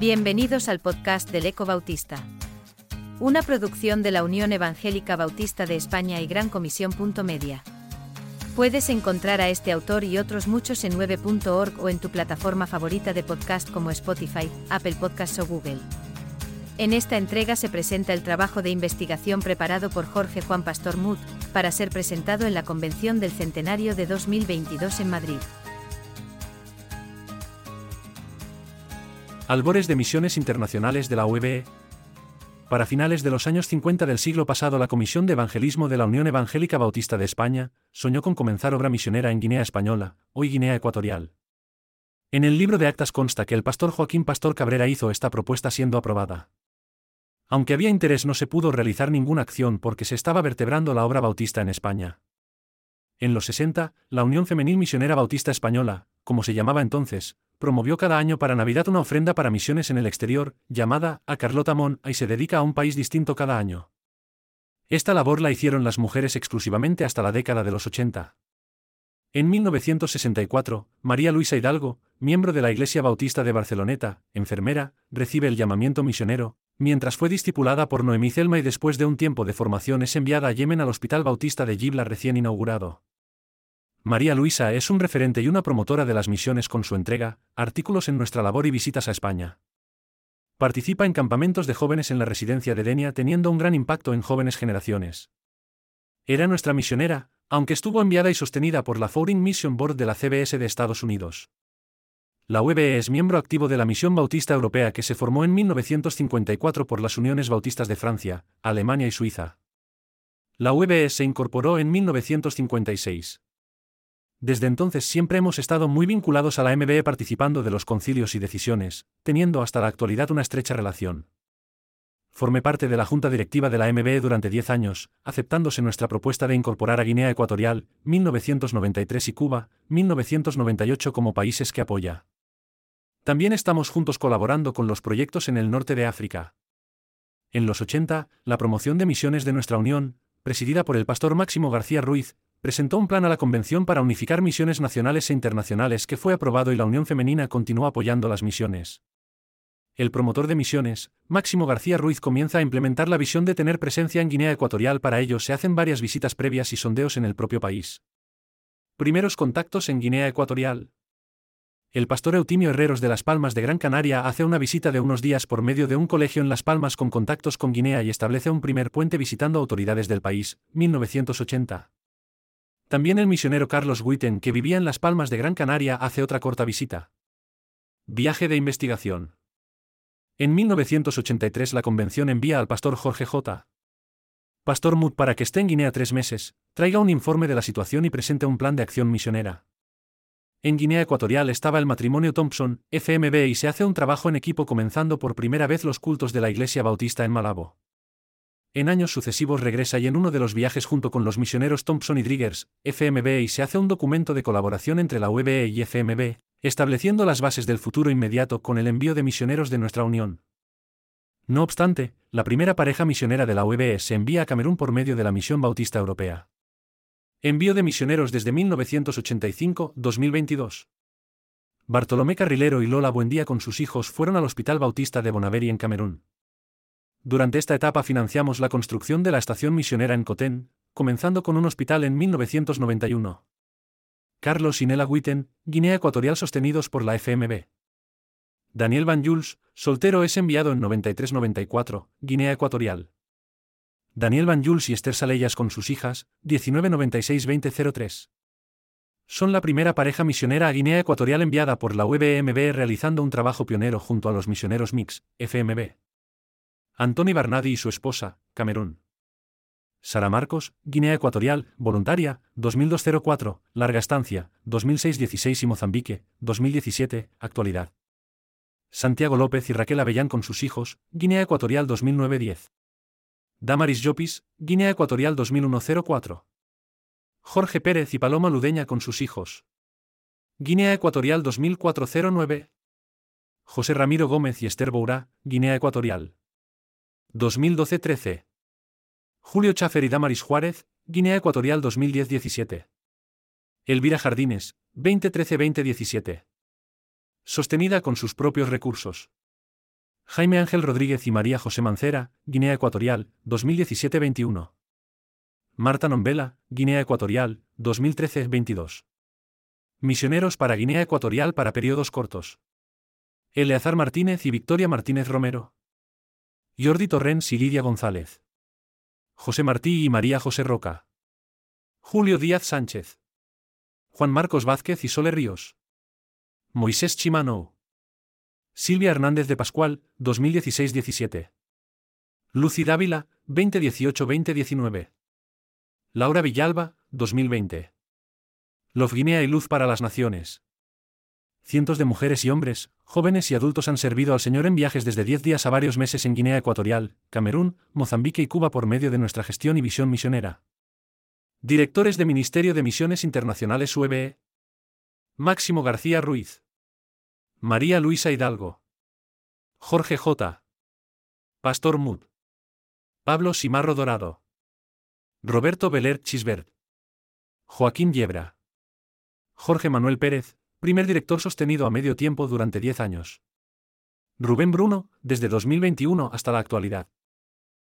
Bienvenidos al podcast del Eco Bautista. Una producción de la Unión Evangélica Bautista de España y Gran Comisión. Media. Puedes encontrar a este autor y otros muchos en 9.org o en tu plataforma favorita de podcast como Spotify, Apple Podcasts o Google. En esta entrega se presenta el trabajo de investigación preparado por Jorge Juan Pastor Mut, para ser presentado en la Convención del Centenario de 2022 en Madrid. Albores de misiones internacionales de la UEBE. Para finales de los años 50 del siglo pasado, la Comisión de Evangelismo de la Unión Evangélica Bautista de España soñó con comenzar obra misionera en Guinea Española, hoy Guinea Ecuatorial. En el libro de actas consta que el pastor Joaquín Pastor Cabrera hizo esta propuesta siendo aprobada. Aunque había interés, no se pudo realizar ninguna acción porque se estaba vertebrando la obra bautista en España. En los 60, la Unión Femenil Misionera Bautista Española, como se llamaba entonces, promovió cada año para Navidad una ofrenda para misiones en el exterior, llamada a Carlota Mon, y se dedica a un país distinto cada año. Esta labor la hicieron las mujeres exclusivamente hasta la década de los 80. En 1964, María Luisa Hidalgo, miembro de la Iglesia Bautista de Barceloneta, enfermera, recibe el llamamiento misionero, mientras fue discipulada por Noemí Zelma y después de un tiempo de formación es enviada a Yemen al Hospital Bautista de Gibla recién inaugurado. María Luisa es un referente y una promotora de las misiones con su entrega, artículos en nuestra labor y visitas a España. Participa en campamentos de jóvenes en la residencia de Denia teniendo un gran impacto en jóvenes generaciones. Era nuestra misionera, aunque estuvo enviada y sostenida por la Foreign Mission Board de la CBS de Estados Unidos. La UBE es miembro activo de la Misión Bautista Europea que se formó en 1954 por las Uniones Bautistas de Francia, Alemania y Suiza. La UBE se incorporó en 1956. Desde entonces siempre hemos estado muy vinculados a la MBE participando de los concilios y decisiones, teniendo hasta la actualidad una estrecha relación. Formé parte de la junta directiva de la MBE durante 10 años, aceptándose nuestra propuesta de incorporar a Guinea Ecuatorial, 1993 y Cuba, 1998 como países que apoya. También estamos juntos colaborando con los proyectos en el norte de África. En los 80, la promoción de misiones de nuestra Unión, presidida por el pastor Máximo García Ruiz, presentó un plan a la Convención para unificar misiones nacionales e internacionales que fue aprobado y la Unión Femenina continuó apoyando las misiones. El promotor de misiones, Máximo García Ruiz, comienza a implementar la visión de tener presencia en Guinea Ecuatorial. Para ello se hacen varias visitas previas y sondeos en el propio país. Primeros contactos en Guinea Ecuatorial. El pastor Eutimio Herreros de Las Palmas de Gran Canaria hace una visita de unos días por medio de un colegio en Las Palmas con contactos con Guinea y establece un primer puente visitando autoridades del país, 1980. También el misionero Carlos Witten, que vivía en Las Palmas de Gran Canaria, hace otra corta visita. Viaje de investigación. En 1983 la convención envía al pastor Jorge J. Pastor Mut para que esté en Guinea tres meses, traiga un informe de la situación y presente un plan de acción misionera. En Guinea Ecuatorial estaba el matrimonio Thompson, FMB, y se hace un trabajo en equipo comenzando por primera vez los cultos de la Iglesia Bautista en Malabo. En años sucesivos regresa y en uno de los viajes junto con los misioneros Thompson y Driggers, FMB y se hace un documento de colaboración entre la UBE y FMB, estableciendo las bases del futuro inmediato con el envío de misioneros de nuestra unión. No obstante, la primera pareja misionera de la UBE se envía a Camerún por medio de la Misión Bautista Europea. Envío de misioneros desde 1985-2022. Bartolomé Carrilero y Lola Buendía con sus hijos fueron al Hospital Bautista de Bonaveri en Camerún. Durante esta etapa financiamos la construcción de la estación misionera en Cotén, comenzando con un hospital en 1991. Carlos y Nela Witten, Guinea Ecuatorial sostenidos por la FMB. Daniel Van Jules, soltero es enviado en 93-94, Guinea Ecuatorial. Daniel Van Jules y Esther Saleyas con sus hijas, 1996-2003. Son la primera pareja misionera a Guinea Ecuatorial enviada por la UBMB realizando un trabajo pionero junto a los misioneros MIX, FMB. Antoni Barnadi y su esposa, Camerún. Sara Marcos, Guinea Ecuatorial, voluntaria, 2204, larga estancia, 2006-16 y Mozambique, 2017, actualidad. Santiago López y Raquel Avellán con sus hijos, Guinea Ecuatorial 2009-10. Damaris Llopis, Guinea Ecuatorial 2001-04. Jorge Pérez y Paloma Ludeña con sus hijos. Guinea Ecuatorial 2004-09. José Ramiro Gómez y Esther Bourá, Guinea Ecuatorial. 2012-13. Julio Chafer y Damaris Juárez, Guinea Ecuatorial 2010-17. Elvira Jardines, 2013-2017. Sostenida con sus propios recursos. Jaime Ángel Rodríguez y María José Mancera, Guinea Ecuatorial, 2017-21. Marta Nombela, Guinea Ecuatorial, 2013-22. Misioneros para Guinea Ecuatorial para periodos cortos. Eleazar Martínez y Victoria Martínez Romero. Jordi Torrens y Lidia González. José Martí y María José Roca. Julio Díaz Sánchez. Juan Marcos Vázquez y Sole Ríos. Moisés Chimano. Silvia Hernández de Pascual, 2016-17. Lucy Dávila, 2018-2019. Laura Villalba, 2020. Love Guinea y Luz para las Naciones. Cientos de mujeres y hombres, jóvenes y adultos han servido al Señor en viajes desde 10 días a varios meses en Guinea Ecuatorial, Camerún, Mozambique y Cuba por medio de nuestra gestión y visión misionera. Directores de Ministerio de Misiones Internacionales UEBE. Máximo García Ruiz. María Luisa Hidalgo. Jorge J. Pastor Mud. Pablo Simarro Dorado. Roberto Beler Chisbert. Joaquín Yebra. Jorge Manuel Pérez, primer director sostenido a medio tiempo durante 10 años. Rubén Bruno, desde 2021 hasta la actualidad.